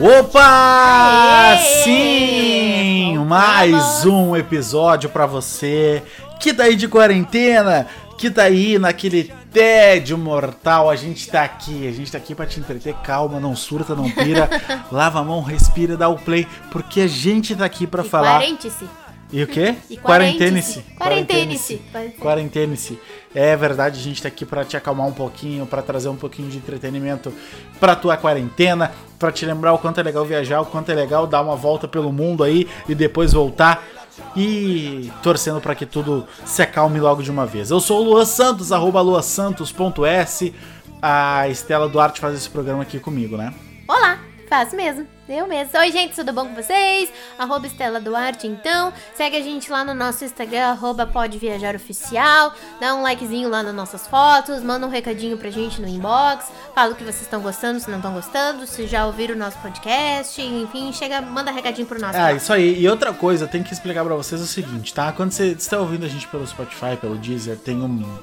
Opa! Sim! Mais um episódio pra você que tá aí de quarentena, que tá aí naquele tédio mortal. A gente tá aqui, a gente tá aqui pra te entreter. Calma, não surta, não pira. Lava a mão, respira, dá o play, porque a gente tá aqui pra E falar. Quarente-se. E o quê? Quarentene-se. Quarentene-se. Quarentene-se. É verdade, a gente tá aqui pra te acalmar um pouquinho, pra trazer um pouquinho de entretenimento pra tua quarentena, pra te lembrar o quanto é legal viajar, o quanto é legal dar uma volta pelo mundo aí e depois voltar. E torcendo pra que tudo se acalme logo de uma vez. Eu sou o Luan Santos, arroba luasantos.s. A Estela Duarte faz esse programa aqui comigo, né? Faço mesmo. Eu mesmo. Oi, gente, tudo bom com vocês? Arroba Estela Duarte, então. Segue a gente lá no nosso Instagram, arroba Pode Viajar Oficial. Dá um likezinho lá nas nossas fotos. Manda um recadinho pra gente no inbox. Fala o que vocês estão gostando, se não estão gostando. Se já ouviram o nosso podcast. Enfim, chega, manda recadinho pro nosso. Ah, isso aí. E outra coisa, eu tenho que explicar pra vocês o seguinte, tá? Quando você está ouvindo a gente pelo Spotify, pelo Deezer, tem um,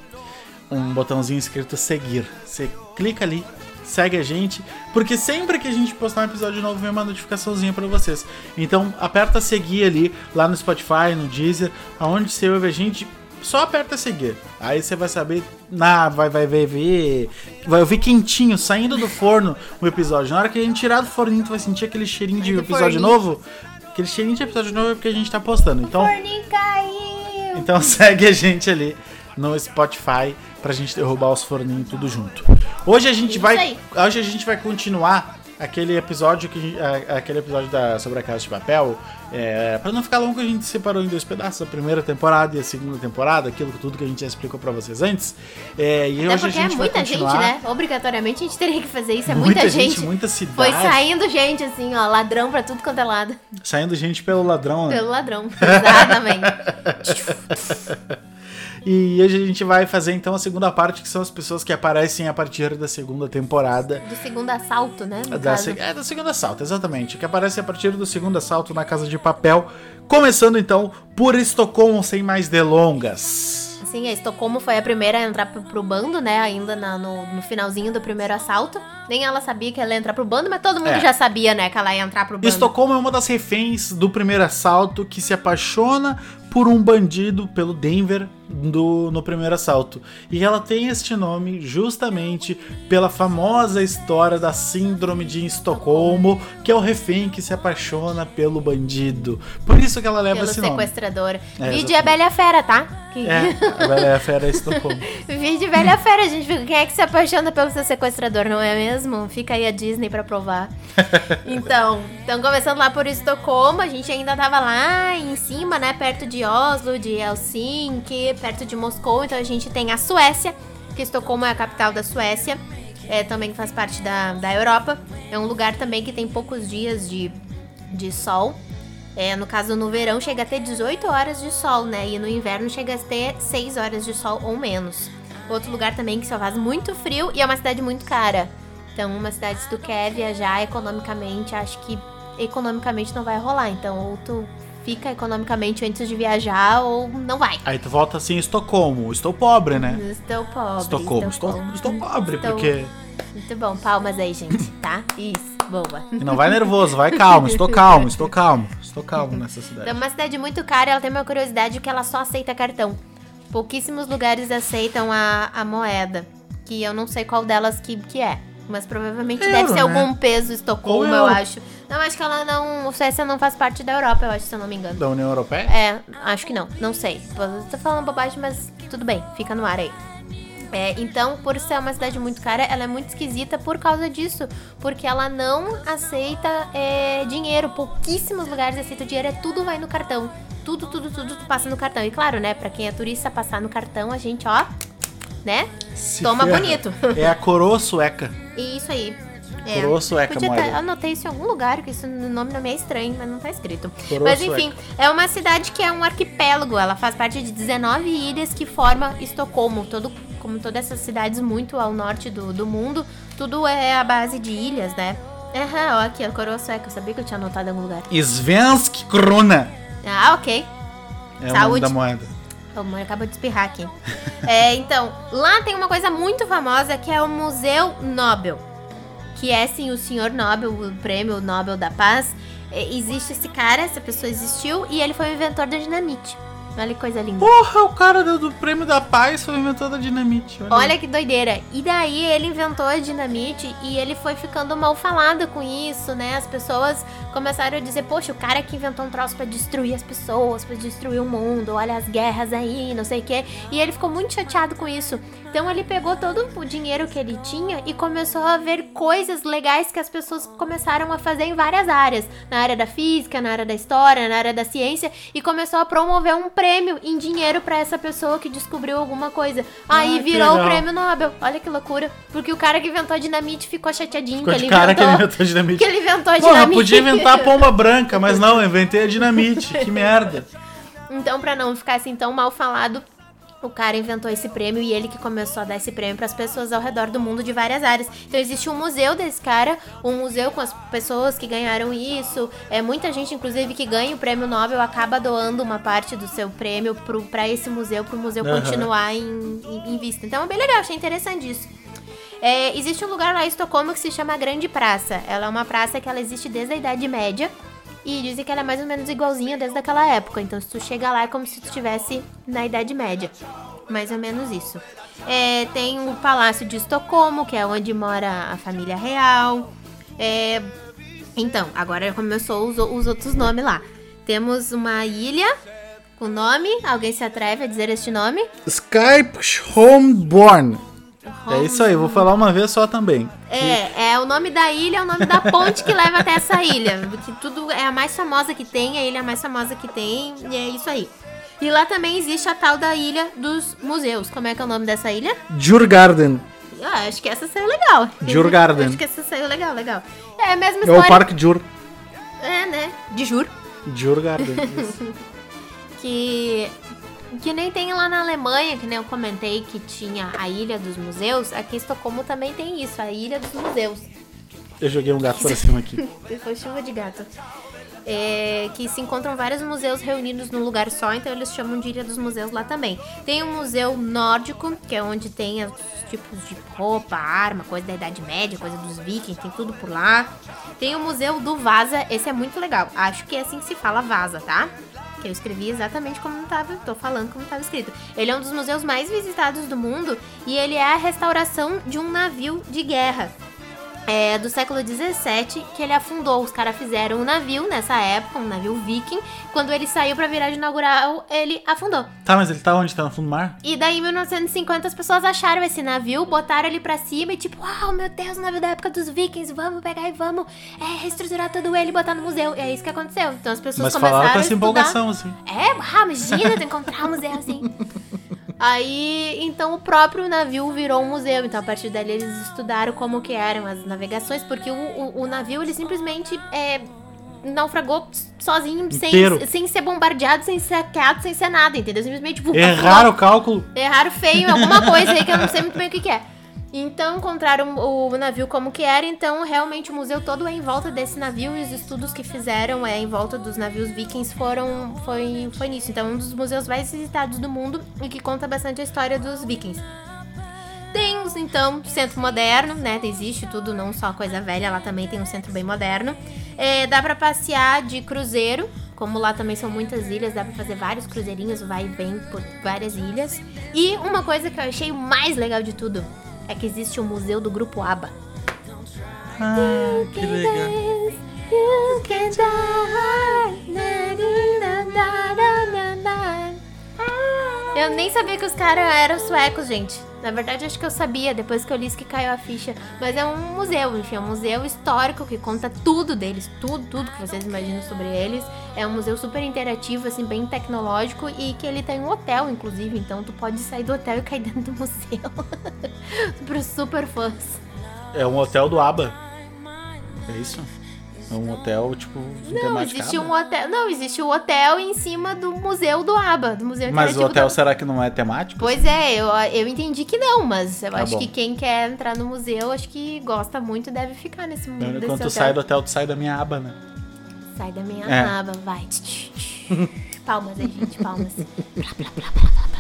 um botãozinho escrito seguir. Você clica ali, segue a gente, porque sempre que a gente postar um episódio novo vem uma notificaçãozinha pra vocês. Então, aperta seguir ali, lá no Spotify, no Deezer, aonde você ouve a gente, só aperta seguir. Aí você vai saber, na, vai, vai, vai ver, vai ouvir quentinho, saindo do forno o episódio. Na hora que a gente tirar do forninho, tu vai sentir aquele cheirinho de episódio novo. Aquele cheirinho de episódio novo é porque a gente tá postando. Então, Forninho caiu! então segue a gente ali no Spotify pra gente derrubar os forninhos tudo junto. Hoje a gente Isso vai, aí. hoje a gente vai continuar aquele episódio que a- aquele episódio da sobre a casa de papel. É, para não ficar longo a gente separou em dois pedaços, a primeira temporada e a segunda temporada, aquilo tudo que a gente já explicou pra vocês antes. É, e Até hoje a porque é gente vai muita gente, né? Obrigatoriamente a gente teria que fazer isso. É muita, gente. muita cidade. Foi saindo gente, assim, ó, ladrão pra tudo quanto é lado. Saindo gente pelo ladrão, né? Pelo ladrão. Exatamente. E hoje a gente vai fazer então a segunda parte, que são as pessoas que aparecem a partir da segunda temporada. Do segundo assalto, né? Da, se- é, da segunda assalto, exatamente. Que aparece a partir do segundo assalto na Casa de Papel. Começando então por Estocolmo, sem mais delongas. Sim, a Estocolmo foi a primeira a entrar pro, pro bando, né? Ainda na- no, no finalzinho do primeiro assalto. Nem ela sabia que ela ia entrar pro bando, mas todo mundo É. já sabia, né? Que ela ia entrar pro bando. Estocolmo é uma das reféns do primeiro assalto que se apaixona por um bandido, pelo Denver, do, no primeiro assalto. E ela tem este nome justamente pela famosa história da Síndrome de Estocolmo, que é o refém que se apaixona pelo bandido. Por isso que ela leva Pelo esse nome. sequestrador. É, Vídeo é a Bela Fera, tá? Que... É, a velha é a fera Estocolmo. Vídeo Velha e a Fera, gente. Quem é que se apaixona pelo seu sequestrador, não é mesmo? Fica aí a Disney pra provar. Então, então começando lá por Estocolmo, a gente ainda tava lá em cima, né? Perto de Oslo, de Helsinki, perto de Moscou. Então a gente tem a Suécia, que Estocolmo é a capital da Suécia. É, também faz parte da, da Europa. É um lugar também que tem poucos dias de, de sol. É, no caso, no verão chega a ter 18 horas de sol, né? E no inverno chega a ter 6 horas de sol ou menos. Outro lugar também que só faz muito frio e é uma cidade muito cara. Então, uma cidade, se tu quer viajar economicamente, acho que economicamente não vai rolar. Então, ou tu fica economicamente antes de viajar ou não vai. Aí tu volta assim, Estocolmo. Estou pobre, né? Estou pobre. Estocolmo. Estou, estou pobre, Estou- porque. Muito bom, palmas aí, gente, tá? Isso, boa. E não vai nervoso, vai calmo. Estou calmo, estou calmo. Estou calmo nessa cidade. Então, é uma cidade muito cara, ela tem uma curiosidade que ela só aceita cartão. Pouquíssimos lugares aceitam a, a moeda, que eu não sei qual delas que, que é. Mas provavelmente Euro, deve ser né? algum peso Estocolmo, eu euro. acho. Não, acho que ela não. O Suécia não faz parte da Europa, eu acho, se eu não me engano. Da União Europeia? É, acho que não, não sei. Tô- falando bobagem, mas tudo bem, fica no ar aí. É, então, por ser uma cidade muito cara, ela é muito esquisita por causa disso. Porque ela não aceita é, dinheiro. Pouquíssimos lugares aceitam dinheiro, é tudo vai no cartão. Tudo, tudo, tudo tu passa no cartão. E claro, né, pra quem é turista, passar no cartão, a gente, ó, né? Se Toma ferra. bonito. É a coroa sueca. Isso aí. É. Coroa sueca, Podia moeda. ter, eu anotei isso em algum lugar, que isso no nome não me é estranho, mas não tá escrito. Mas enfim, é uma cidade que é um arquipélago. Ela faz parte de 19 ilhas que forma Estocolmo. Todo, como todas essas cidades muito ao norte do, do mundo, tudo é a base de ilhas, né? Aham, ó, aqui, a coroa sueca. Eu sabia que eu tinha anotado em algum lugar. Svensk Krona Ah, ok. é o nome Saúde. da moeda. O Mônio acaba de espirrar aqui. É, então, lá tem uma coisa muito famosa que é o Museu Nobel. Que é, sim, o senhor Nobel, o prêmio Nobel da Paz. Existe esse cara, essa pessoa existiu, e ele foi o inventor da dinamite. Olha que coisa linda. Porra, o cara do, prêmio da paz foi o inventor da dinamite. Olha, Olha que doideira. E daí ele inventou a dinamite e ele foi ficando mal falado com isso, né? As pessoas começaram a dizer, poxa, o cara que inventou um troço pra destruir as pessoas, pra destruir o mundo, olha as guerras aí, não sei o quê. E ele ficou muito chateado com isso. Então ele pegou todo o dinheiro que ele tinha e começou a ver coisas legais que as pessoas começaram a fazer em várias áreas. Na área da física, na área da história, na área da ciência. E começou a promover um prêmio em dinheiro pra essa pessoa que descobriu alguma coisa. Aí Ah, virou o prêmio Nobel. Olha que loucura. Porque o cara que inventou a dinamite ficou chateadinho Ficou que ele cara que ele inventou. inventou a dinamite. que ele inventou a Porra, dinamite. podia inventar a pomba branca, mas não, eu inventei a dinamite. Que merda. Então, pra não ficar assim tão mal falado, o cara inventou esse prêmio e ele que começou a dar esse prêmio pras pessoas ao redor do mundo de várias áreas. Então existe um museu desse cara, um museu com as pessoas que ganharam isso. É muita gente, inclusive, que ganha o prêmio Nobel acaba doando uma parte do seu prêmio pro, pra esse museu, pro museu Aham. continuar em, em, em vista. Então é bem legal, achei interessante isso. É, existe um lugar lá em Estocolmo que se chama Grande Praça. Ela é uma praça que ela existe desde a Idade Média. E dizem que ela é mais ou menos igualzinha desde aquela época. Então, se tu chega lá, é como se tu estivesse na Idade Média. Mais ou menos isso. É, tem o Palácio de Estocolmo, que é onde mora a família real. É, então, agora começou os, os outros nomes lá. Temos uma ilha com nome. Alguém se atreve a dizer este nome? Skype Homeborn. É isso aí, vou falar uma vez só também. É, é o nome da ilha, é o nome da ponte que leva até essa ilha. Que tudo é a mais famosa que tem, a ilha mais famosa que tem, e é isso aí. E lá também existe a tal da ilha dos museus. Como é que é o nome dessa ilha? Djurgarden. Ah, acho que essa saiu legal. Djurgarden. Acho que essa saiu legal, legal. É a mesma É história. o Parque Djur. É, né? De juro. Djurgarden. Que. Que nem tem lá na Alemanha, que nem eu comentei que tinha a Ilha dos Museus. Aqui em Estocolmo também tem isso, a Ilha dos Museus. Eu joguei um gato pra cima aqui. Foi chuva de gato. É, que se encontram vários museus reunidos num lugar só, então eles chamam de Ilha dos Museus lá também. Tem o Museu Nórdico, que é onde tem os tipos de roupa, arma, coisa da Idade Média, coisa dos vikings, tem tudo por lá. Tem o Museu do Vaza, esse é muito legal. Acho que é assim que se fala Vaza, tá? Eu escrevi exatamente como tava, tô falando como estava escrito. Ele é um dos museus mais visitados do mundo e ele é a restauração de um navio de guerra é, do século 17 que ele afundou. Os caras fizeram um navio nessa época, um navio viking. Quando ele saiu pra virar de inaugural, ele afundou. Tá, mas ele tá onde? Tá no fundo do mar? E daí, em 1950, as pessoas acharam esse navio, botaram ele pra cima e tipo, uau, meu Deus, o navio da época dos vikings, vamos pegar e vamos é, reestruturar todo ele e botar no museu. E é isso que aconteceu. Então as pessoas Mas começaram falaram com a essa empolgação, assim. É, ah, imagina tu encontrar um museu assim. Aí, então o próprio navio virou um museu. Então, a partir dali, eles estudaram como que eram as navegações, porque o, o, o navio, ele simplesmente é, naufragou sozinho, sem, Inteiro. sem ser bombardeado, sem ser saqueado, sem ser nada, entendeu? Simplesmente, tipo, Erraram o cálculo. Erraram feio alguma coisa aí que eu não sei muito bem o que, que é. Então encontraram o, navio como que era, então realmente o museu todo é em volta desse navio e os estudos que fizeram é em volta dos navios vikings foram foi, foi nisso. Então é um dos museus mais visitados do mundo e que conta bastante a história dos vikings. Tem então, centro moderno, né? Existe tudo, não só coisa velha, lá também tem um centro bem moderno. É, dá pra passear de cruzeiro, como lá também são muitas ilhas, dá pra fazer vários cruzeirinhos, vai e vem por várias ilhas. E uma coisa que eu achei mais legal de tudo é que existe o museu do grupo ABBA. Ah, que legal. Eu nem sabia que os caras eram suecos, gente. Na verdade, acho que eu sabia, depois que eu li isso que caiu a ficha. Mas é um museu, enfim, é um museu histórico que conta tudo deles, tudo, tudo que vocês imaginam sobre eles. É um museu super interativo, assim, bem tecnológico e que ele tem um hotel, inclusive. Então tu pode sair do hotel e cair dentro do museu. Para super fãs. É um hotel do ABBA. É isso? É um hotel, tipo, Não, existe um hotel. Não, existe o hotel em cima do museu do ABBA, do Museu Mas o hotel do será que não é temático? Pois é, eu, eu entendi que não, mas eu Tá acho bom. que quem quer entrar no museu, acho que gosta muito deve ficar nesse mundo. Quando tu sai do hotel, tu sai da minha aba, né? Sai da minha É. aba, vai. palmas aí, gente, palmas. Blá, blá, blá, blá, blá.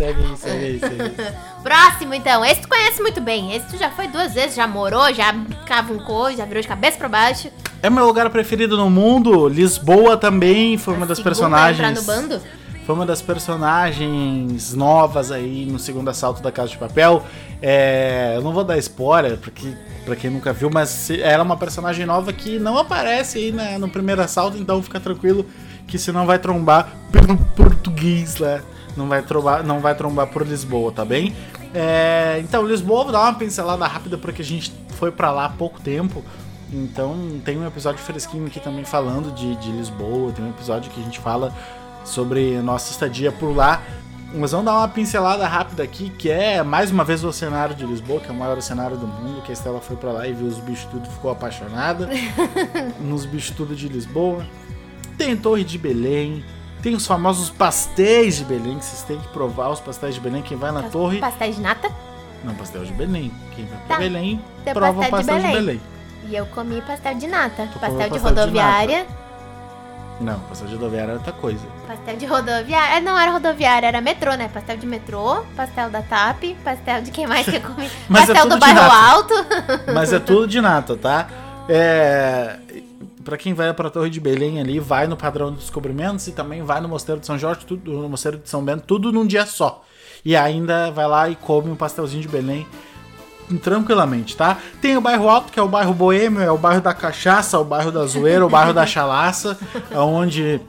Segue aí, segue aí, segue aí. Próximo, então. Esse tu conhece muito bem. Esse tu já foi duas vezes, já morou, já cavuncou, já virou de cabeça pra baixo. É meu lugar preferido no mundo. Lisboa também foi uma das a personagens. Entrar no bando. Foi uma das personagens novas aí no segundo assalto da Casa de Papel. É, eu não vou dar spoiler, porque pra quem nunca viu, mas ela é uma personagem nova que não aparece aí né, no primeiro assalto, então fica tranquilo que se não vai trombar pelo português lá. Não vai trombar, não vai trombar por Lisboa, tá bem? É, então, Lisboa, vou dar uma pincelada rápida porque a gente foi pra lá há pouco tempo. Então tem um episódio fresquinho aqui também falando de, de Lisboa, tem um episódio que a gente fala sobre nossa estadia por lá. Mas vamos dar uma pincelada rápida aqui, que é mais uma vez o cenário de Lisboa, que é o maior cenário do mundo, que a Estela foi pra lá e viu os bichos tudo e ficou apaixonada. nos bichos tudo de Lisboa. Tem Torre de Belém, tem os famosos pastéis de Belém, que vocês têm que provar os pastéis de Belém. Quem vai na torre. Pastéis de nata. Não, pastel de Belém. Quem vai pra Tá. Belém, prova o pastel de pastel de Belém. Belém. E eu comi pastel de nata. Tu Pastel de pastel de rodoviária. Não, pastel de rodoviária é outra coisa. pastel de rodoviária. É, Não era rodoviária, era metrô, né? Pastel de metrô, pastel da TAP, pastel de quem mais que eu comi? É pastel tudo do de bairro alto. Mas é tudo de nata, tá? É. Pra quem vai pra Torre de Belém ali, vai no Padrão dos Descobrimentos e também vai no Mosteiro de São Jorge, tudo, no Mosteiro de São Bento, tudo num dia só. E ainda vai lá e come um pastelzinho de Belém tranquilamente, tá? Tem o bairro Alto, que é o bairro boêmio, é o bairro da cachaça, o bairro da zoeira, o bairro da chalaça, onde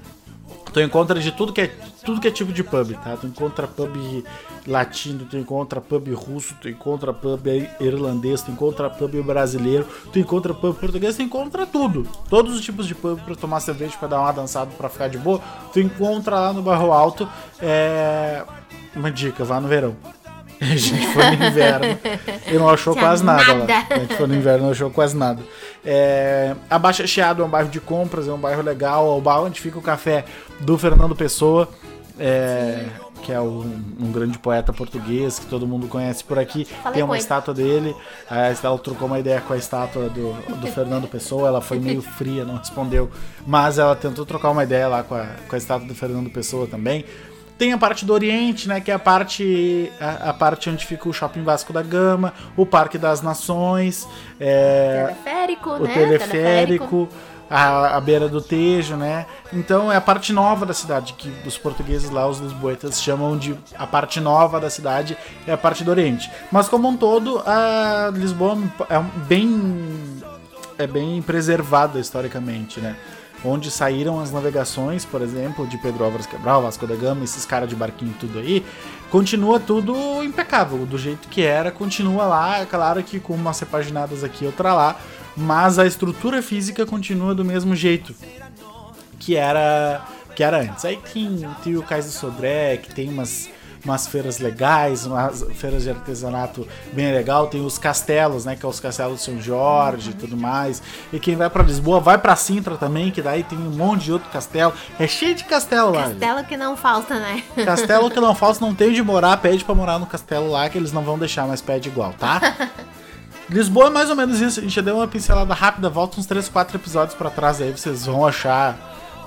tu encontra de tudo que é tudo que é tipo de pub, tá? Tu encontra pub latino, tu encontra pub russo, tu encontra pub irlandês, tu encontra pub brasileiro, tu encontra pub português, tu encontra tudo. Todos os tipos de pub pra tomar cerveja, pra dar uma dançada, pra ficar de boa, tu encontra lá no Bairro Alto. É... Uma dica, vá no verão. A gente foi no inverno e não achou Tinha quase nada, lá. nada. A gente foi no inverno e não achou quase nada. É, a Baixa Chiado é um bairro de compras, é um bairro legal, é o bairro onde fica o café do Fernando Pessoa, é, que é um, um grande poeta português que todo mundo conhece por aqui. Falei Tem uma estátua dele. A Estela trocou uma ideia com a estátua do, do Fernando Pessoa. Ela foi meio fria, não respondeu. Mas ela tentou trocar uma ideia lá com a, com a estátua do Fernando Pessoa também. Tem a parte do Oriente, né? Que é a parte, a, a parte onde fica o Shopping Vasco da Gama, o Parque das Nações, é, Teleférico, o né? teleférico, a, a beira do Tejo, né? Então é a parte nova da cidade, que os portugueses lá, os lisboetas, chamam de a parte nova da cidade, é a parte do Oriente. Mas como um todo, a Lisboa é bem é bem preservada historicamente, né? Onde saíram as navegações, por exemplo, de Pedro Álvares Cabral, Vasco da Gama, esses caras de barquinho tudo aí, continua tudo impecável, do jeito que era, continua lá, é claro que com umas repaginadas aqui, outra lá, mas a estrutura física continua do mesmo jeito que era que era antes. Aí tem, tem o Cais do Sodré, que tem umas, umas feiras legais, umas feiras de artesanato bem legal, tem os castelos, né, que é os castelos de São Jorge e tudo mais. E quem vai pra Lisboa, vai pra Sintra também, que daí tem um monte de outro castelo. É cheio de castelo lá. gente. Castelo que não falta, né? Castelo que não falta, não tem onde morar, pede pra morar no castelo lá, que eles não vão deixar, mas pede igual, tá? Lisboa é mais ou menos isso, a gente já deu uma pincelada rápida, volta uns 3, 4 episódios pra trás aí, vocês vão achar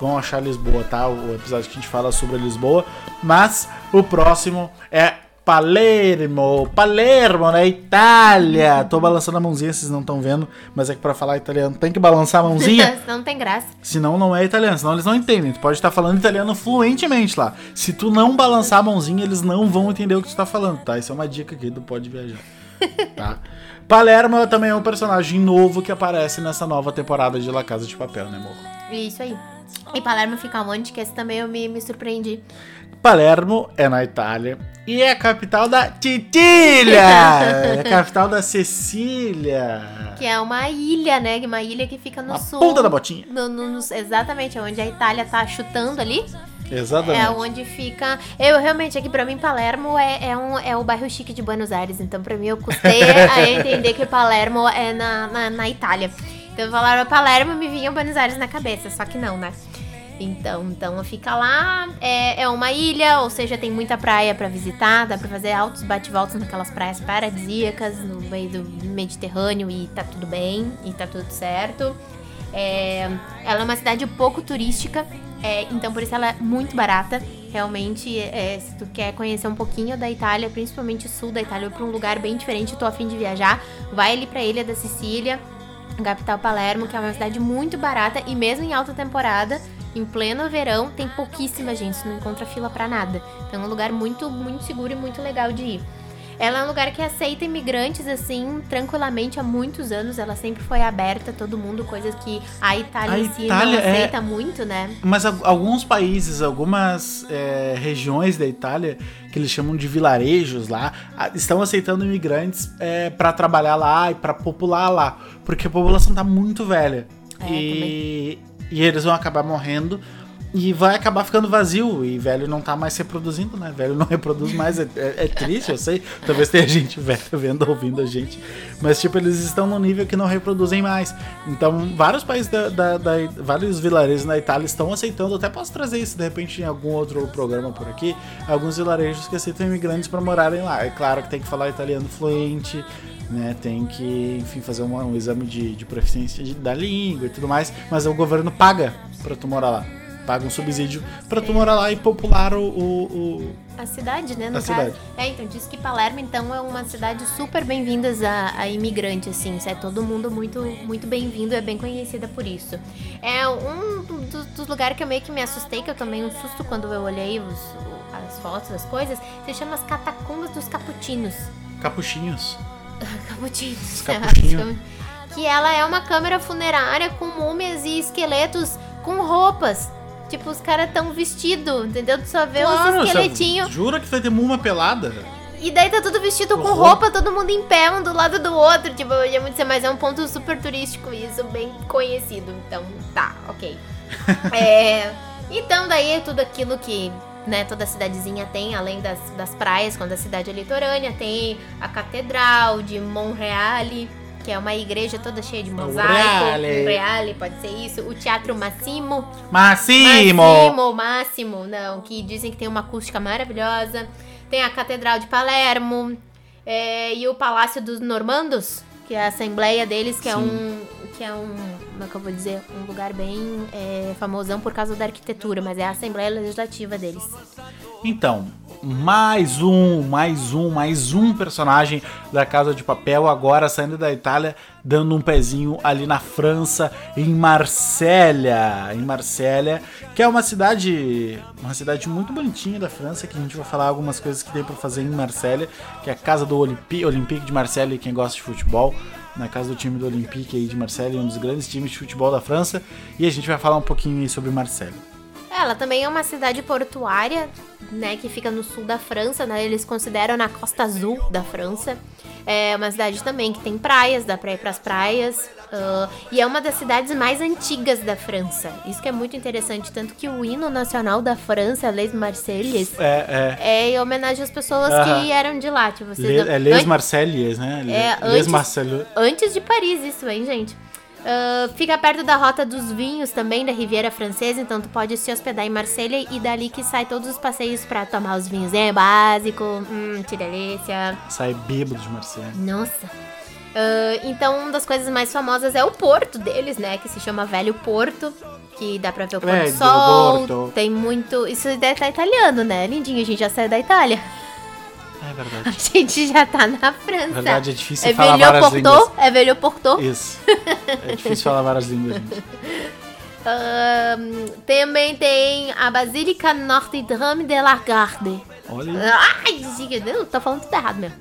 vão achar Lisboa, tá? O episódio que a gente fala sobre Lisboa, mas o próximo é Palermo, Palermo, na Itália. Tô balançando a mãozinha, vocês não estão vendo, mas é que pra falar italiano tem que balançar a mãozinha. Senão não tem graça. Senão não é italiano, senão eles não entendem. Tu pode estar falando italiano fluentemente lá. Se tu não balançar a mãozinha, eles não vão entender o que tu tá falando, tá? Isso é uma dica aqui do Pode Viajar. Tá? Palermo também é um personagem novo que aparece nessa nova temporada de La Casa de Papel, né, amor? Isso aí. E Palermo fica onde? Que esse também eu me, me surpreendi. Palermo é na Itália e é a capital da Titília! é a capital da Cecília! Que é uma ilha, né? Uma ilha que fica no A sul. ponta da botinha. No- no- no- exatamente, onde a Itália tá chutando ali. Exatamente. É onde fica. Eu realmente, aqui pra mim, Palermo é, é, um, é o bairro chique de Buenos Aires. Então, pra mim, eu custei a entender que Palermo é na, na, na Itália. Então, falaram Palermo me vinha Buenos Aires na cabeça, só que não, né? Então, então fica lá, é, é uma ilha, ou seja, tem muita praia pra visitar, dá pra fazer altos bate-voltas naquelas praias paradisíacas no meio do Mediterrâneo e tá tudo bem, e tá tudo certo. É, ela é uma cidade pouco turística, é, então por isso ela é muito barata. Realmente, é, se tu quer conhecer um pouquinho da Itália, principalmente o sul da Itália, ou pra um lugar bem diferente, tô afim de viajar, vai ali pra Ilha da Sicília, capital Palermo, que é uma cidade muito barata e mesmo em alta temporada, em pleno verão, tem pouquíssima gente, não encontra fila pra nada. Então é um lugar muito, muito seguro e muito legal de ir. Ela é um lugar que aceita imigrantes, assim, tranquilamente há muitos anos. Ela sempre foi aberta a todo mundo, coisas que a Itália A em si Itália não é- aceita muito, né? Mas al- alguns países, algumas é, regiões da Itália, que eles chamam de vilarejos lá, estão aceitando imigrantes é, para trabalhar lá e para popular lá. Porque a população tá muito velha. É, e, e eles vão acabar morrendo. E vai acabar ficando vazio. E velho não tá mais reproduzindo, né? Velho não reproduz mais. É, é- é triste, eu sei. Talvez tenha gente velha vendo, ouvindo a gente. Mas, tipo, eles estão num nível que não reproduzem mais. Então, vários países da, da- da- vários vilarejos na Itália estão aceitando. Até posso trazer isso de repente em algum outro programa por aqui. Alguns vilarejos que aceitam imigrantes para morarem lá. É claro que tem que falar italiano fluente. Né, tem que, enfim, fazer um, um exame de, de proficiência de- da língua e tudo mais, mas o governo paga pra tu morar lá. Paga um subsídio pra tu morar lá e popular o- o- o, A cidade, né, no A caso. cidade. É, então, diz que Palermo, então, é uma cidade super bem-vindas a, a imigrante, assim. É todo mundo muito, muito bem-vindo, é bem conhecida por isso. É um do- dos lugares que eu meio que me assustei, que eu tomei um susto quando eu olhei os, as fotos, as coisas. Se chama as Catacumbas dos Caputinos. capuchinhos. Caputinos. Capuchinho. que ela é uma câmara funerária com múmias e esqueletos com roupas. Tipo, os caras tão vestidos, entendeu? Tu só vê Claro, os esqueletinhos. Jura que vai ter muma pelada? E daí tá tudo vestido Com roupa. todo mundo em pé, um do lado do outro. Tipo, eu ia muito mas é um ponto super turístico isso, bem conhecido. Então, tá, ok. É, então, daí é tudo aquilo que né, toda cidadezinha tem, além das, das praias, quando a cidade é litorânea, tem a Catedral de Monreale, que é uma igreja toda cheia de mosaico. Monreale. Monreale, pode ser isso. O Teatro Massimo. Massimo! Máximo, Máximo, não, que dizem que tem uma acústica maravilhosa. Tem a Catedral de Palermo é, e o Palácio dos Normandos, que é a assembleia deles, que é Sim. um. Que é um. Como é que eu vou dizer? Um lugar bem é, famosão por causa da arquitetura, mas é a Assembleia Legislativa deles. Então, mais um, mais um, mais um personagem da Casa de Papel, agora saindo da Itália, dando um pezinho ali na França, em Marsella. Em Marsella, que é uma cidade, uma cidade muito bonitinha da França, que a gente vai falar algumas coisas que tem pra fazer em Marsella, que é a casa do Olympi, Olympique de Marselha, quem gosta de futebol. Na casa do time do Olympique aí de Marselha, um dos grandes times de futebol da França. E a gente vai falar um pouquinho sobre Marselha. Ela também é uma cidade portuária, né, que fica no sul da França, né? Eles consideram na costa azul da França. É uma cidade também que tem praias, dá pra ir pras praias. ah, e é uma das cidades mais antigas da França. Isso que é muito interessante, tanto que o hino nacional da França, Les Marseilles, É, é. é em homenagem às pessoas Aham. que eram de lá. Tipo, vocês Le, não- é Les Marsellies, né? Le- É, Les antes-. Antes de Paris, isso, hein, gente? Ah, fica perto da rota dos vinhos também, da Riviera Francesa, então tu pode se hospedar em Marselha e dali que sai todos os passeios pra tomar os vinhos. É básico, hum, que delícia. Sai bêbado de Marselha. Nossa. Ah, então, uma das coisas mais famosas é o porto deles, né? Que se chama Velho Porto. Que dá pra ver o pôr do sol. Porto. Tem muito. Isso deve estar italiano, né? Lindinho, a gente já saiu da Itália. É A verdade. gente já tá na França. Na verdade, é difícil É falar várias línguas. É Velho Porto? Isso. É difícil falar várias línguas, gente. Também tem a Basílica Notre Dame de la Garde. Olha. Ai, eu tô falando tudo errado mesmo.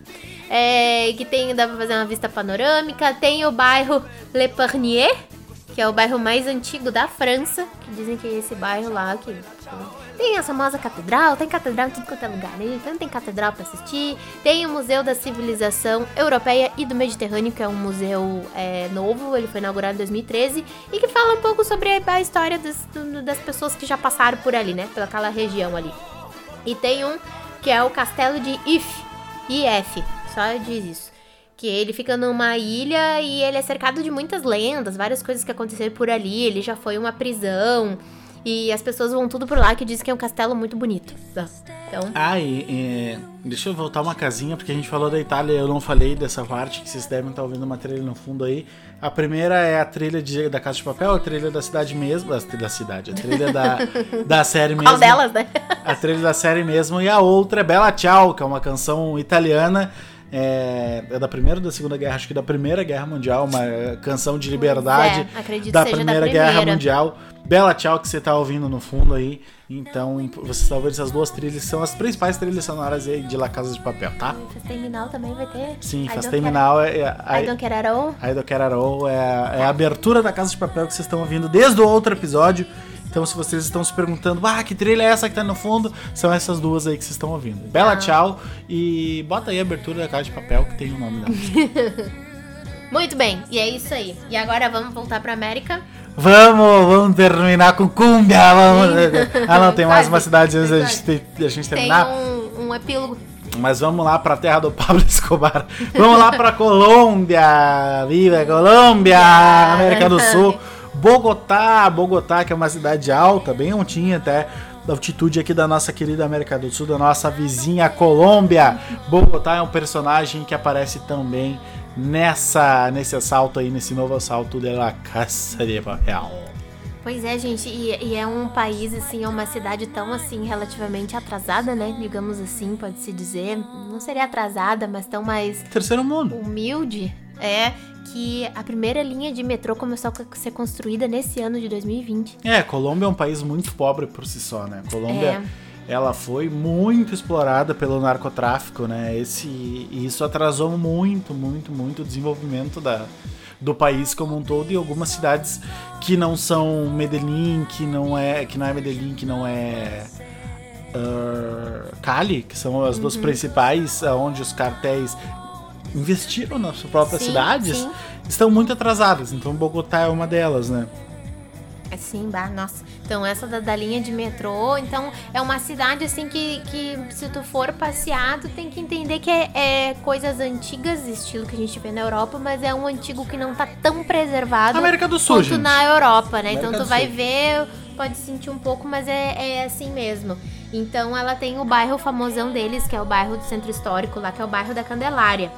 É, que tem, dá pra fazer uma vista panorâmica. Tem o bairro Le Parnier, que é o bairro mais antigo da França. Que dizem que é esse bairro lá que. Tem a famosa catedral, tem catedral em tudo quanto é lugar, né? Então tem catedral pra assistir. Tem o Museu da Civilização Europeia e do Mediterrâneo, que é um museu é, novo, ele foi inaugurado em 2013 e que fala um pouco sobre a, história das, das pessoas que já passaram por ali, né? Pelaquela região ali. E tem um que é o Castelo de If, IF, só diz isso. Que ele fica numa ilha e ele é cercado de muitas lendas, várias coisas que aconteceram por ali. Ele já foi uma prisão. E as pessoas vão tudo por lá que diz que é um castelo muito bonito. Então, Ah, e, e- deixa eu voltar uma casinha, porque a gente falou da Itália eu não falei dessa parte, que vocês devem estar ouvindo uma trilha no fundo aí. A primeira é a trilha de- da Casa de Papel, a trilha da cidade mesmo, da cidade, a trilha da, da série mesmo. qual delas, né? A trilha da série mesmo. E a outra é Bella Ciao, que é uma canção italiana. É, é da primeira ou da segunda guerra? Acho que da primeira guerra mundial, uma eh, canção de liberdade é, acredito da seja da primeira guerra primeira. mundial. Bella Ciao que você tá ouvindo no fundo aí. Então, você está ouvindo essas duas trilhas, são as principais trilhas sonoras aí de La Casa de Papel, tá? Festa Terminal também vai ter. Sim, I faz don't terminal é, é, care- I don't care at all. a do Kerarou é, é a abertura da Casa de Papel que vocês estão ouvindo desde o outro episódio. Então, se vocês estão se perguntando, ah, que trilha é essa que tá no fundo? São essas duas aí que vocês estão ouvindo. Bela Ah. tchau e bota aí a abertura da Casa de Papel que tem o nome dela. Muito bem, e é isso aí. E agora vamos voltar pra América. vamos, vamos terminar com Cumbia, vamos. ah, não, tem mais uma cidade antes da gente, da gente Tem terminar. um, um epílogo. Mas vamos lá pra terra do Pablo Escobar. Vamos lá pra Colômbia. Viva Colômbia! América do Sul. Bogotá, Bogotá, que é uma cidade alta, bem altinha até. Da altitude aqui da nossa querida América do Sul, da nossa vizinha Colômbia. Bogotá é um personagem que aparece também nessa nesse assalto aí, nesse novo assalto de La Casa de Papel. Pois é, gente, e, e é um país, assim, é uma cidade tão, assim, relativamente atrasada, né? Digamos assim, pode-se dizer. Não seria atrasada, mas tão mais Terceiro mundo. humilde. É que a primeira linha de metrô começou a ser construída nesse ano de 2020. É, Colômbia é um país muito pobre por si só, né? Colômbia, É. ela foi muito explorada pelo narcotráfico, né? Esse, e isso atrasou muito, muito, muito o desenvolvimento da, do país como um todo e algumas cidades que não são Medellín, que não é, que não é Medellín, que não é ah, Cali, que são as Uhum. duas principais, onde os cartéis investiram nas próprias Sim, cidades, sim. estão muito atrasadas. Então Bogotá é uma delas, né? Assim, bah, nossa. Então, essa da, da linha de metrô, então, é uma cidade, assim, que, que se tu for passear, tu tem que entender que é, é coisas antigas, estilo que a gente vê na Europa, mas é um antigo que não tá tão preservado América do Sul, quanto gente. na Europa, né? América então, tu vai Sul. ver, pode sentir um pouco, mas é, é assim mesmo. Então, ela tem o bairro famosão deles, que é o bairro do Centro Histórico lá, que é o bairro da Candelária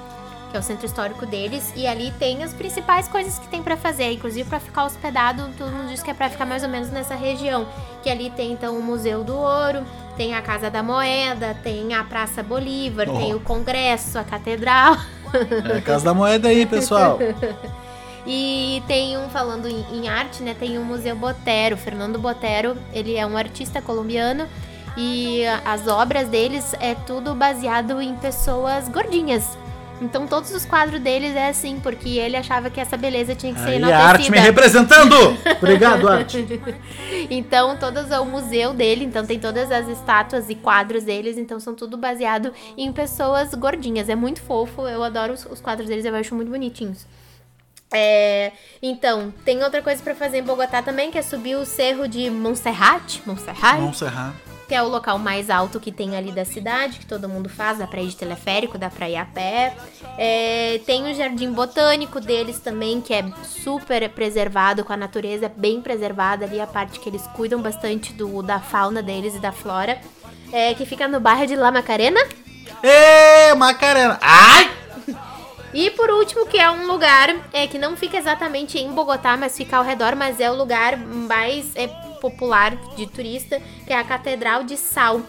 que é o centro histórico deles, e ali tem as principais coisas que tem pra fazer, inclusive pra ficar hospedado, todo mundo diz que é pra ficar mais ou menos nessa região, que ali tem então o Museu do Ouro, tem a Casa da Moeda, tem a Praça Bolívar, Oh. tem o Congresso, a Catedral, É a Casa da Moeda aí, pessoal. e tem um, falando em, em arte, né, tem o Museu Botero, Fernando Botero, ele é um artista colombiano, e as obras deles é tudo baseado em pessoas gordinhas. Então todos os quadros deles é assim, porque ele achava que essa beleza tinha que ser Aí a arte me representando! Obrigado, arte. Então, todos é o museu dele, então tem todas as estátuas e quadros deles, então são tudo baseado em pessoas gordinhas. É muito fofo, eu adoro os, os quadros deles, eu acho muito bonitinhos. É, então, tem outra coisa pra fazer em Bogotá também, que é subir o cerro de Montserrat, Montserrat, encerrar. Que é o local mais alto que tem ali da cidade, que todo mundo faz, dá pra ir de teleférico, dá pra ir a pé. É, tem o jardim botânico deles também, que é super preservado, com a natureza bem preservada ali, a parte que eles cuidam bastante do, da fauna deles e da flora. É, que fica no bairro de La Macarena. Ê, Macarena! Ai! E por último, que é um lugar é, que não fica exatamente em Bogotá, mas fica ao redor, mas é o lugar mais é, popular de turista, que é a Catedral de Sal,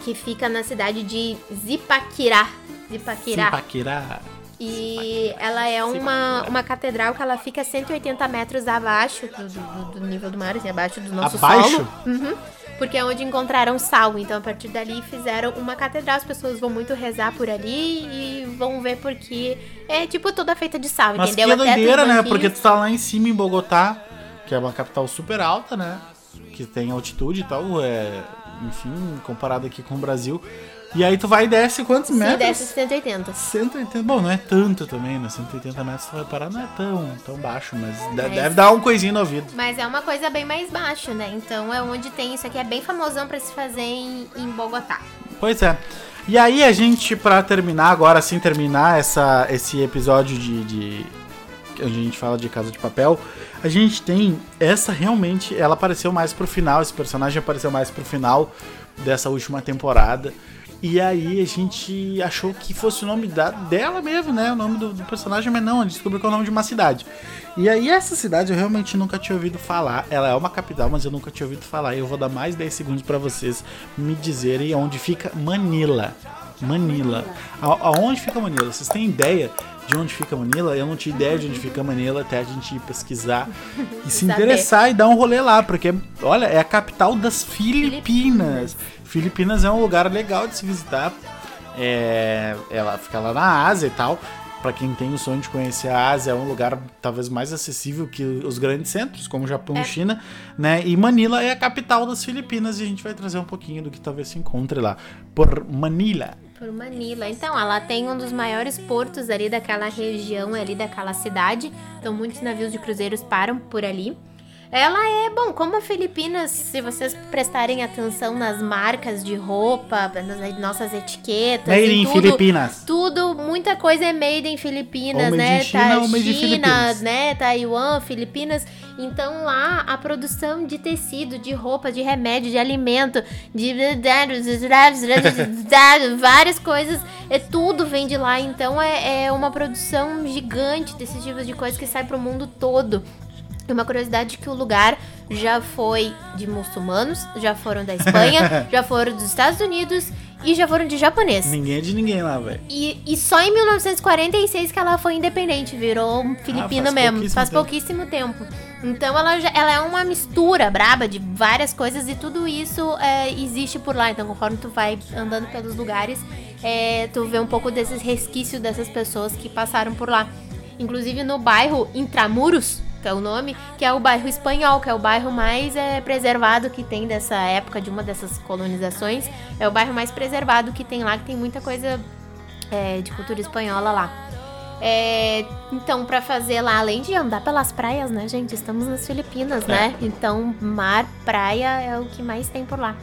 que fica na cidade de Zipaquirá. Zipaquirá. Simpaquirá. E ela é uma, uma catedral que ela fica 180 metros abaixo do, do- do nível do mar, assim, abaixo do nosso Abaixo? solo. Uhum. Porque é onde encontraram sal. Então, a partir dali, fizeram uma catedral. As pessoas vão muito rezar por ali e vão ver porque é, tipo, toda feita de sal, Mas entendeu? que Até doideira, né? Porque tu tá lá em cima em Bogotá, que é uma capital super alta, né? Que tem altitude e tal, é... Enfim, comparado aqui com o Brasil. E aí tu vai e desce quantos Sim, metros? desce 180. 180, bom, não é tanto também, né? 180 metros, tu vai parar, não é tão, tão baixo, mas Mas- deve dar um coisinho no ouvido. Mas é uma coisa bem mais baixo, né? Então é onde tem isso aqui. É bem famosão pra se fazer em, em Bogotá. Pois é. E aí a gente, pra terminar, agora sim terminar essa, esse episódio de, de, onde a gente fala de Casa de Papel, a gente tem essa realmente, ela apareceu mais pro final, esse personagem apareceu mais pro final dessa última temporada. E aí a gente achou que fosse o nome da, dela mesmo, né? O nome do, do personagem, mas não, a gente descobriu que é o nome de uma cidade. E aí essa cidade eu realmente nunca tinha ouvido falar. Ela é uma capital, mas eu nunca tinha ouvido falar. E eu vou dar mais 10 segundos para vocês me dizerem onde fica Manila. Manila. A, aonde fica Manila? Vocês têm ideia de onde fica Manila? Eu não tinha ideia de onde fica Manila até a gente ir pesquisar e se interessar e dar um rolê lá, porque olha, é a capital das Filipinas. Filipinas é um lugar legal de se visitar. É, ela fica lá na Ásia e tal. Para quem tem o sonho de conhecer a Ásia, é um lugar talvez mais acessível que os grandes centros, como Japão e é. China, né? E Manila é a capital das Filipinas e a gente vai trazer um pouquinho do que talvez se encontre lá. Por Manila. Por Manila. Então, ela tem um dos maiores portos ali daquela região, ali daquela cidade. Então, muitos navios de cruzeiros param por ali. Ela é, bom, como a Filipinas, se vocês prestarem atenção nas marcas de roupa, nas nossas etiquetas. Made em Filipinas. Tudo, muita coisa é made em Filipinas, ou né? Made China, tá, ou made China, Filipinas. né? Taiwan, Filipinas. Então lá a produção de tecido, de roupa, de remédio, de alimento, de várias coisas, é tudo vem de lá. Então é, é uma produção gigante desses tipos de coisas que sai pro mundo todo. Uma curiosidade que o lugar já foi de muçulmanos, já foram da Espanha, já foram dos Estados Unidos e já foram de japonês. Ninguém é de ninguém lá, velho. E, e só em 1946 que ela foi independente, virou um filipino ah, faz mesmo. Faz tempo. pouquíssimo tempo. Então ela, ela é uma mistura braba de várias coisas e tudo isso é, existe por lá. Então conforme tu vai andando pelos lugares, é, tu vê um pouco desses resquícios dessas pessoas que passaram por lá. Inclusive no bairro Intramuros, que é o nome, que é o bairro espanhol, que é o bairro mais é, preservado que tem dessa época, de uma dessas colonizações. É o bairro mais preservado que tem lá, que tem muita coisa é, de cultura espanhola lá. É, então, para fazer lá, além de andar pelas praias, né, gente? Estamos nas Filipinas, né? É. Então, mar, praia é o que mais tem por lá.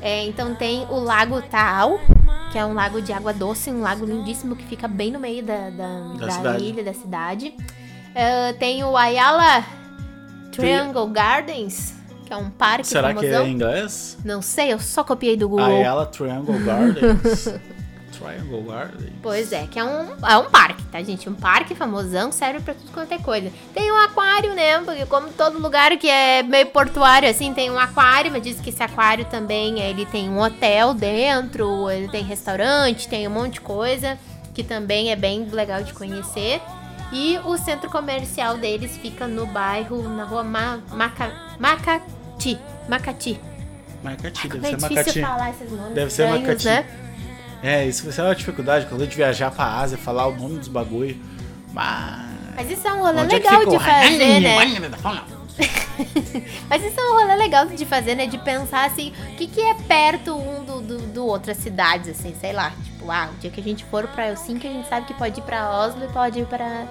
É, então, tem o Lago Taal, que é um lago de água doce, um lago lindíssimo que fica bem no meio da, da, da, da ilha, da cidade. Uh, tem o Ayala Triangle Gardens, que é um parque Será famosão. que é em inglês? Não sei, eu só copiei do Google. Ayala Triangle Gardens. Triangle Gardens. Pois é, que é um, é um parque, tá, gente? Um parque famosão, serve pra tudo quanto é coisa. Tem um aquário, né? Porque como todo lugar que é meio portuário, assim, tem um aquário, mas diz que esse aquário também, ele tem um hotel dentro, ele tem restaurante, tem um monte de coisa, que também é bem legal de conhecer. E o centro comercial deles fica no bairro, na rua Ma Maca Macati. Macati. Macati, deve ser Macati. É difícil falar esses nomes Deve ser Macati. Né? É, isso vai ser uma dificuldade quando a gente viajar pra Ásia, falar o nome dos bagulho. Mas... Mas isso é um rolê Onde legal é de fazer, né? Mas isso é um rolê legal de fazer, né? De pensar assim, o que, que é perto um do, do, do outro, as cidades, assim, sei lá. Tipo, ah, o dia que a gente for pra Helsinki, a gente sabe que pode ir pra Oslo e pode ir pra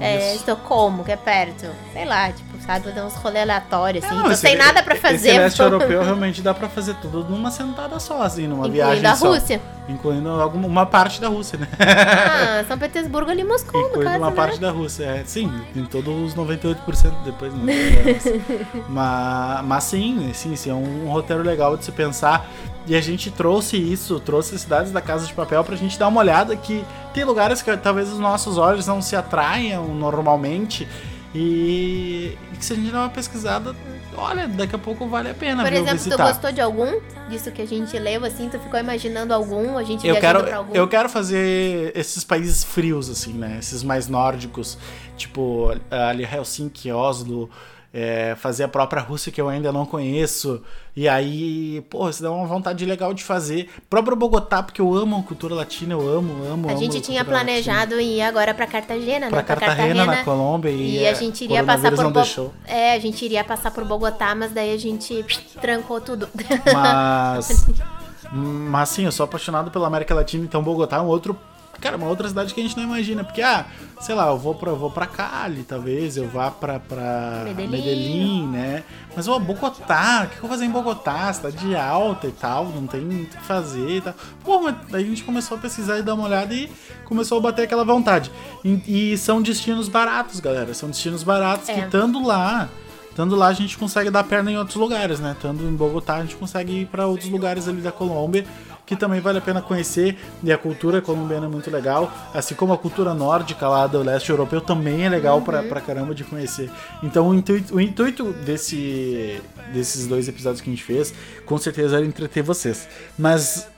é, Estocolmo, que é perto. Sei lá, tipo, sabe? Dar uns rolês aleatórios, assim. Não, não tem nada pra fazer. Esse leste europeu realmente dá pra fazer tudo numa sentada só, assim, numa Incluindo viagem a só. Rússia. Incluindo alguma, uma parte da Rússia, né? Ah, São Petersburgo ali Moscou, Incluindo no caso, uma né? parte da Rússia, é. Sim, em todos os 98% depois, né? mas, mas sim, sim, sim, é um roteiro legal de se pensar. E a gente trouxe isso, trouxe cidades da Casa de Papel pra gente dar uma olhada que tem lugares que talvez os nossos olhos não se atraiam normalmente. E, e que se a gente der uma pesquisada, olha, daqui a pouco vale a pena Por exemplo, visitar. tu gostou de algum disso que a gente leu, assim? Tu ficou imaginando algum? A gente eu quero, pra algum? Eu quero fazer esses países frios, assim, né? Esses mais nórdicos, tipo ali Helsinki, Oslo, é, fazer a própria Rússia que eu ainda não conheço. E aí, pô, isso dá uma vontade legal de fazer. Próprio Bogotá, porque eu amo a cultura latina, eu amo, amo. A amo gente tinha planejado latina. ir agora para Cartagena, pra né? Pra Cartagena, na Colômbia. E, e a gente iria passar por Bo... É, a gente iria passar por Bogotá, mas daí a gente trancou tudo. Mas. mas sim, eu sou apaixonado pela América Latina, então Bogotá é um outro cara, uma outra cidade que a gente não imagina. Porque, ah, sei lá, eu vou pra, vou pra Cali, talvez, eu vá pra, pra Medellín. Medellín, né? Mas, ô, Bogotá, o que eu vou fazer em Bogotá? Cidade alta e tal, não tem muito o que fazer e tal. Pô, mas daí a gente começou a pesquisar e dar uma olhada e começou a bater aquela vontade. E, e são destinos baratos, galera. São destinos baratos É. que estando lá. Estando lá, a gente consegue dar perna em outros lugares, né? Estando em Bogotá, a gente consegue ir para outros lugares ali da Colômbia, que também vale a pena conhecer. E a cultura colombiana é muito legal, assim como a cultura nórdica lá do leste europeu também é legal pra, pra caramba de conhecer. Então, o intuito, o intuito desse, desses dois episódios que a gente fez, com certeza era entreter vocês. Mas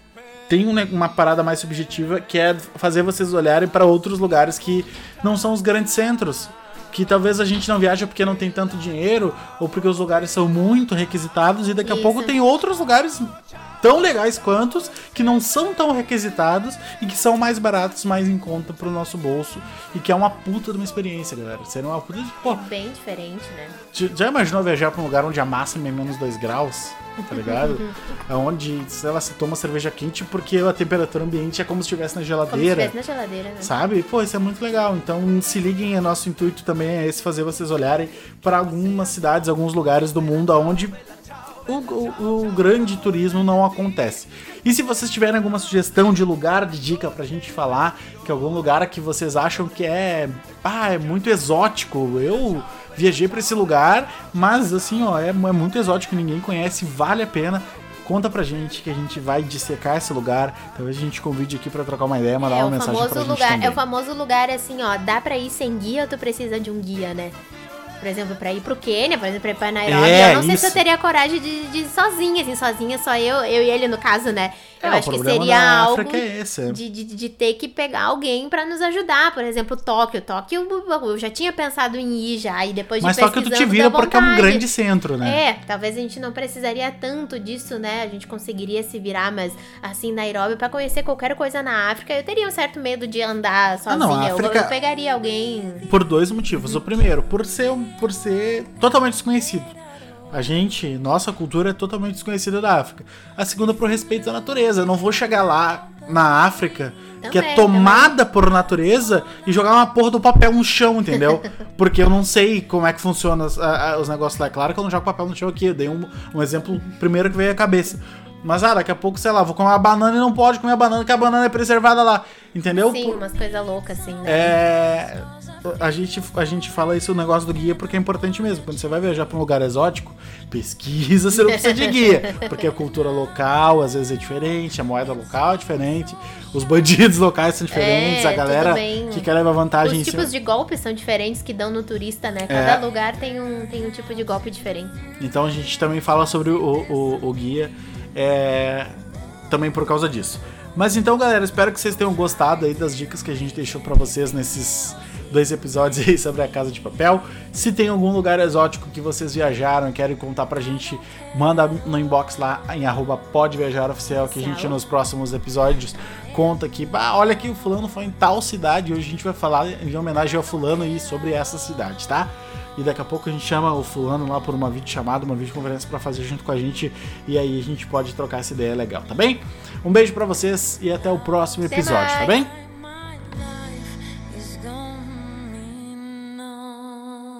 tem um uma parada mais subjetiva que é fazer vocês olharem para outros lugares que não são os grandes centros. Que talvez a gente não viaja porque não tem tanto dinheiro ou porque os lugares são muito requisitados e daqui a Isso. pouco tem outros lugares tão legais quantos que não são tão requisitados e que são mais baratos, mais em conta pro nosso bolso e que é uma puta de uma experiência, galera. Seria uma puta de, pô, Bem diferente, né? Já- imaginou viajar pra um lugar onde a máxima é menos 2 graus? Tá ligado? onde, sei lá, se toma cerveja quente porque a temperatura ambiente é como se estivesse na Como se geladeira. estivesse na geladeira, né? Sabe? Pô, isso é muito legal. Então se liguem, é nosso intuito também é esse fazer vocês olharem para algumas cidades, alguns lugares do mundo onde o, o- o grande turismo não acontece. E se vocês tiverem alguma sugestão de lugar, de dica pra gente falar, que é algum lugar que vocês acham que é, ah, é muito exótico, eu viajei pra esse lugar, mas assim, ó, é, é muito exótico, ninguém conhece, vale a pena. Conta pra gente que a gente vai dissecar esse lugar. Talvez a gente convide aqui pra trocar uma ideia, mandar É uma mensagem pra gente lugar, também. é o famoso lugar assim, ó, dá pra ir sem guia ou tu precisa de um guia, né? Por exemplo, pra ir pro Quênia, por exemplo, pra ir pra Nairobi, É, eu não sei se eu teria coragem de, de ir sozinha, assim, sozinha, só eu, eu e ele no caso, né? Eu É, o acho que problema seria da algo África é esse, de, de, de ter que pegar alguém pra nos ajudar. Por exemplo, Tóquio. Tóquio, eu já tinha pensado em ir já, e depois Mas de só que tu te vira porque é um grande centro, né? É, talvez a gente não precisaria tanto disso, né? A gente conseguiria se virar, mas assim, Nairobi, pra conhecer qualquer coisa na África, eu teria um certo medo de andar sozinha. não, a Eu- África- eu, pegaria alguém. Por dois motivos. O primeiro, por ser, por ser totalmente desconhecido. A gente, nossa cultura é totalmente desconhecida da África. A segunda, por respeito à natureza. Eu não vou chegar lá na África, que é Também, tomada por natureza, e jogar uma porra do papel no chão, entendeu? Porque eu não sei como é que funciona os, a- os negócios lá. É Claro que eu não jogo papel no chão aqui. Eu dei um, um exemplo primeiro que veio à cabeça. Mas, ah, daqui a pouco, sei lá, vou comer uma banana e não pode comer a banana, que a banana é preservada lá. Entendeu? Sim, Por- umas coisas loucas, assim, né? é. A gente, a gente fala isso o negócio do guia porque é importante mesmo. Quando você vai viajar pra um lugar exótico, pesquisa, você não precisa de guia. Porque a cultura local às vezes é diferente, a moeda local é diferente, os bandidos locais são diferentes, É, a galera bem. que quer levar vantagem Os cima. tipos de golpes são diferentes que dão no turista, né? É. Cada lugar tem um, tem um tipo de golpe diferente. Então a gente também fala sobre o, o, o guia é, também por causa disso. Mas então, galera, espero que vocês tenham gostado aí das dicas que a gente deixou pra vocês nesses dois episódios aí sobre a Casa de Papel. Se tem algum lugar exótico que vocês viajaram e querem contar pra gente, manda no inbox lá em arroba pode viajar oficial que a gente nos próximos episódios conta aqui, bah, olha aqui o fulano foi em tal cidade, hoje a gente vai falar em homenagem ao fulano aí sobre essa cidade, tá? E daqui a pouco a gente chama o fulano lá por uma videochamada, uma videoconferência pra fazer junto com a gente e aí a gente pode trocar essa ideia legal, tá bem? Um beijo pra vocês e até o próximo episódio, tá bem?